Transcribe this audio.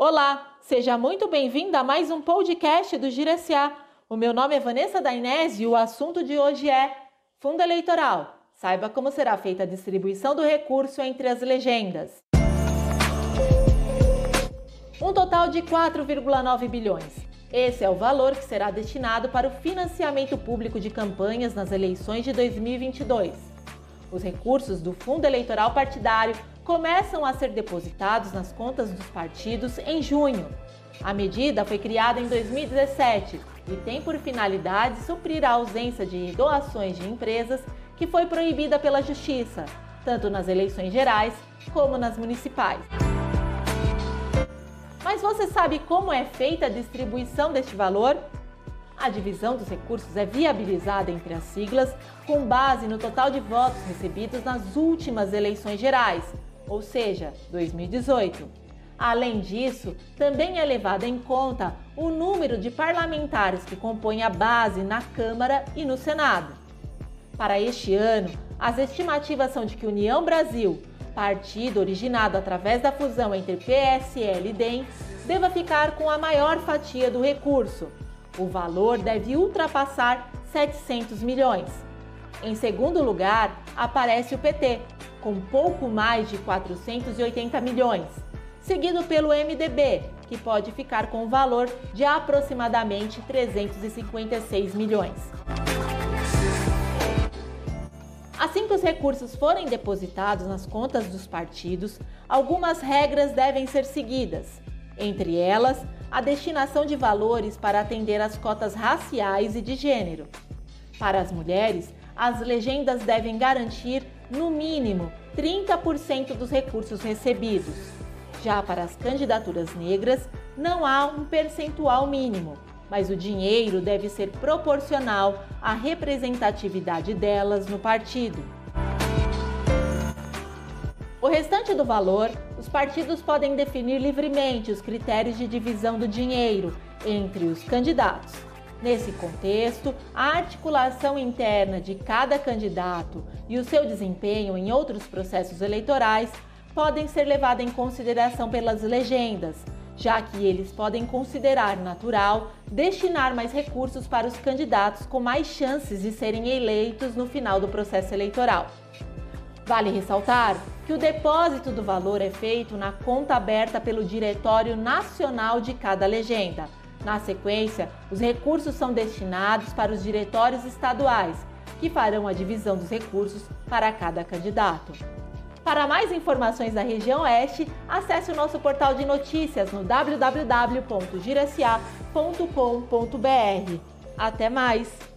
Olá, seja muito bem-vinda a mais um podcast do Gireciá. O meu nome é Vanessa Dainese e o assunto de hoje é Fundo Eleitoral. Saiba como será feita a distribuição do recurso entre as legendas. Um total de 4,9 bilhões. Esse é o valor que será destinado para o financiamento público de campanhas nas eleições de 2022. Os recursos do Fundo Eleitoral Partidário começam a ser depositados nas contas dos partidos em junho. A medida foi criada em 2017 e tem por finalidade suprir a ausência de doações de empresas que foi proibida pela Justiça, tanto nas eleições gerais como nas municipais. Mas você sabe como é feita a distribuição deste valor? A divisão dos recursos é viabilizada entre as siglas com base no total de votos recebidos nas últimas eleições gerais, ou seja, 2018. Além disso, também é levado em conta o número de parlamentares que compõem a base na Câmara e no Senado. Para este ano, as estimativas são de que União Brasil, partido originado através da fusão entre PSL e DEM, deva ficar com a maior fatia do recurso. O valor deve ultrapassar 700 milhões. Em segundo lugar, aparece o PT, com pouco mais de 480 milhões, seguido pelo MDB, que pode ficar com o valor de aproximadamente 356 milhões. Assim que os recursos forem depositados nas contas dos partidos, algumas regras devem ser seguidas. Entre elas, a destinação de valores para atender às cotas raciais e de gênero. Para as mulheres, as legendas devem garantir, no mínimo, 30% dos recursos recebidos. Já para as candidaturas negras, não há um percentual mínimo, mas o dinheiro deve ser proporcional à representatividade delas no partido. O restante do valor, os partidos podem definir livremente os critérios de divisão do dinheiro entre os candidatos. Nesse contexto, a articulação interna de cada candidato e o seu desempenho em outros processos eleitorais podem ser levados em consideração pelas legendas, já que eles podem considerar natural destinar mais recursos para os candidatos com mais chances de serem eleitos no final do processo eleitoral. Vale ressaltar que o depósito do valor é feito na conta aberta pelo Diretório Nacional de cada legenda. Na sequência, os recursos são destinados para os diretórios estaduais, que farão a divisão dos recursos para cada candidato. Para mais informações da região Oeste, acesse o nosso portal de notícias no www.giracia.com.br. Até mais!